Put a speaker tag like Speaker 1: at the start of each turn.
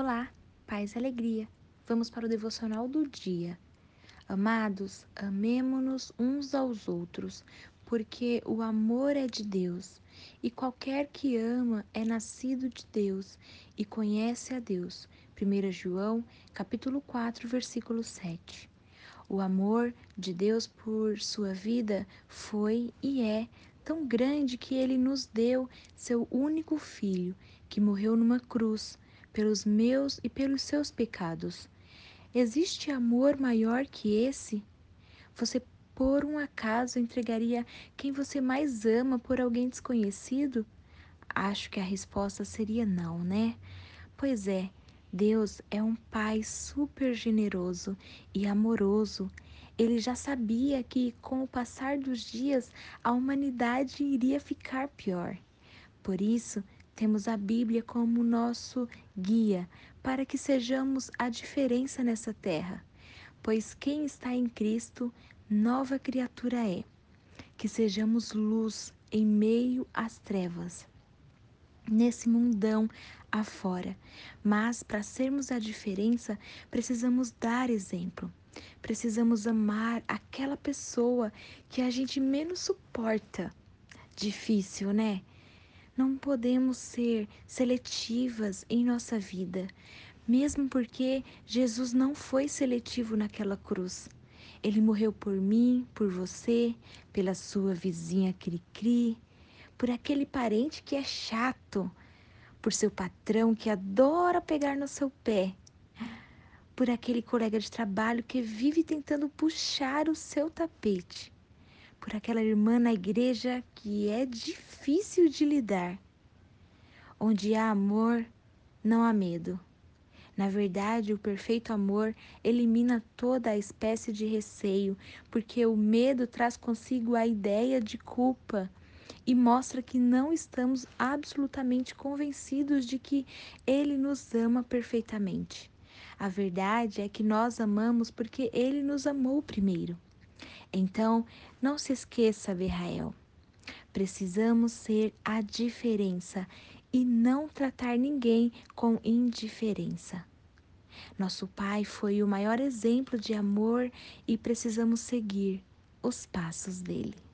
Speaker 1: Olá, paz e alegria. Vamos para o devocional do dia. Amados, amemo-nos uns aos outros, porque o amor é de Deus, e qualquer que ama é nascido de Deus e conhece a Deus. 1 João, capítulo 4, versículo 7. O amor de Deus por sua vida foi e é tão grande que ele nos deu seu único filho, que morreu numa cruz pelos meus e pelos seus pecados. Existe amor maior que esse? Você, por um acaso, entregaria quem você mais ama por alguém desconhecido? Acho que a resposta seria não, né? Pois é, Deus é um Pai super generoso e amoroso. Ele já sabia que, com o passar dos dias, a humanidade iria ficar pior. Por isso, temos a Bíblia como nosso guia para que sejamos a diferença nessa terra, pois quem está em Cristo, nova criatura é. Que sejamos luz em meio às trevas, nesse mundão afora. Mas para sermos a diferença, precisamos dar exemplo. Precisamos amar aquela pessoa que a gente menos suporta. Difícil, né? Não podemos ser seletivas em nossa vida, mesmo porque Jesus não foi seletivo naquela cruz. Ele morreu por mim, por você, pela sua vizinha Cri-Cri, por aquele parente que é chato, por seu patrão que adora pegar no seu pé, por aquele colega de trabalho que vive tentando puxar o seu tapete por aquela irmã na igreja que é difícil de lidar. Onde há amor, não há medo. Na verdade, o perfeito amor elimina toda a espécie de receio, porque o medo traz consigo a ideia de culpa e mostra que não estamos absolutamente convencidos de que Ele nos ama perfeitamente. A verdade é que nós amamos porque Ele nos amou primeiro. Então, não se esqueça, Berrael. Precisamos ser a diferença e não tratar ninguém com indiferença. Nosso Pai foi o maior exemplo de amor e precisamos seguir os passos dele.